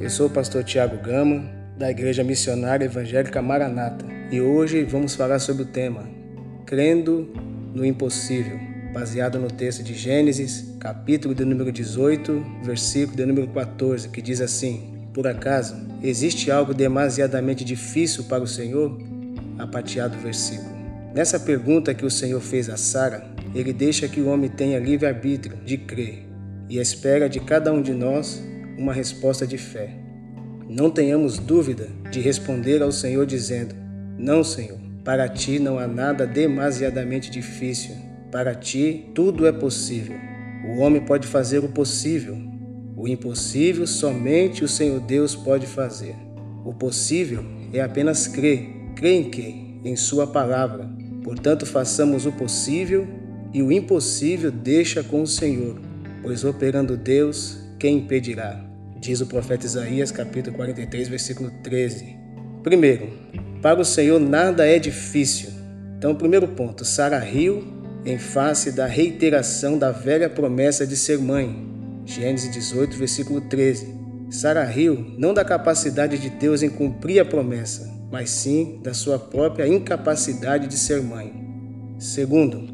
Eu sou o pastor Tiago Gama, da Igreja Missionária Evangélica Maranata, e hoje vamos falar sobre o tema Crendo no Impossível, baseado no texto de Gênesis, capítulo de número 18, versículo de número 14, que diz assim: Por acaso existe algo demasiadamente difícil para o Senhor? Apateado versículo. Nessa pergunta que o Senhor fez a Sara, ele deixa que o homem tenha livre-arbítrio de crer e espera de cada um de nós uma resposta de fé. Não tenhamos dúvida de responder ao Senhor dizendo: Não, Senhor, para ti não há nada demasiadamente difícil. Para ti tudo é possível. O homem pode fazer o possível. O impossível somente o Senhor Deus pode fazer. O possível é apenas crer. Crer em quê? Em Sua palavra. Portanto, façamos o possível e o impossível deixa com o Senhor, pois operando Deus, quem impedirá? Diz o profeta Isaías, capítulo 43, versículo 13. Primeiro, para o Senhor nada é difícil. Então, primeiro ponto, Sara riu em face da reiteração da velha promessa de ser mãe. Gênesis 18, versículo 13. Sara riu não da capacidade de Deus em cumprir a promessa, mas sim da sua própria incapacidade de ser mãe. Segundo,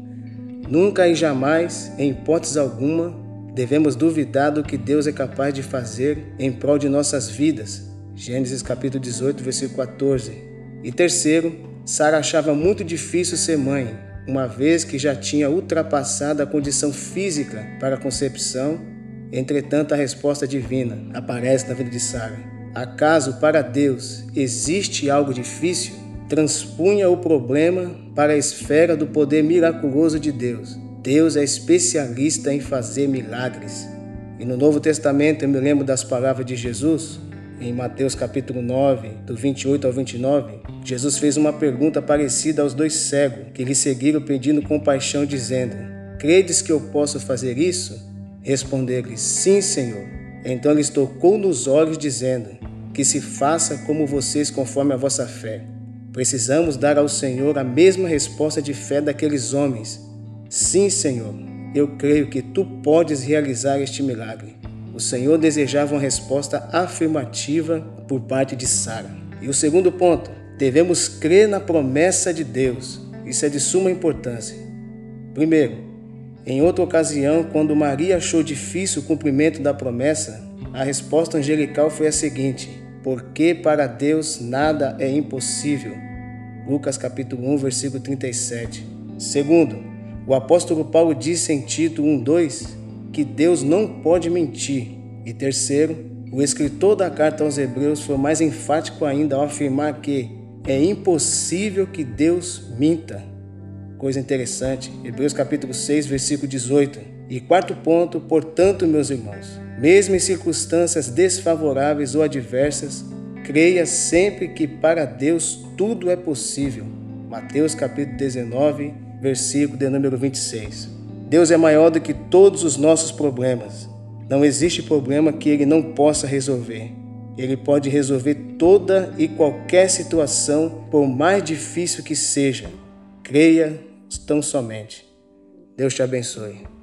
nunca e jamais, em hipótese alguma, devemos duvidar do que Deus é capaz de fazer em prol de nossas vidas. Gênesis capítulo 18, versículo 14. E terceiro, Sara achava muito difícil ser mãe, uma vez que já tinha ultrapassado a condição física para a concepção. Entretanto, a resposta divina aparece na vida de Sara. Acaso para Deus existe algo difícil? Transpunha o problema para a esfera do poder miraculoso de Deus Deus é especialista em fazer milagres. E no Novo Testamento eu me lembro das palavras de Jesus, em Mateus capítulo 9, do 28 ao 29, Jesus fez uma pergunta parecida aos dois cegos, que lhe seguiram pedindo compaixão, dizendo: Credes que eu posso fazer isso? Responder-lhe: Sim, Senhor. Então lhes tocou nos olhos, dizendo: Que se faça como vocês, conforme a vossa fé. Precisamos dar ao Senhor a mesma resposta de fé daqueles homens Sim, Senhor, eu creio que tu podes realizar este milagre. O Senhor desejava uma resposta afirmativa por parte de Sara. E o segundo ponto, devemos crer na promessa de Deus. Isso é de suma importância. Primeiro, em outra ocasião, quando Maria achou difícil o cumprimento da promessa, a resposta angelical foi a seguinte: Porque para Deus nada é impossível. Lucas capítulo 1, versículo 37. Segundo, o apóstolo Paulo disse em Tito 1:2 que Deus não pode mentir. E terceiro, o escritor da carta aos Hebreus foi mais enfático ainda ao afirmar que é impossível que Deus minta. Coisa interessante, Hebreus capítulo 6, versículo 18. E quarto ponto, portanto, meus irmãos, mesmo em circunstâncias desfavoráveis ou adversas, creia sempre que para Deus tudo é possível. Mateus capítulo 19, versículo de número 26. Deus é maior do que todos os nossos problemas. Não existe problema que Ele não possa resolver. Ele pode resolver toda e qualquer situação, por mais difícil que seja. Creia tão somente. Deus te abençoe.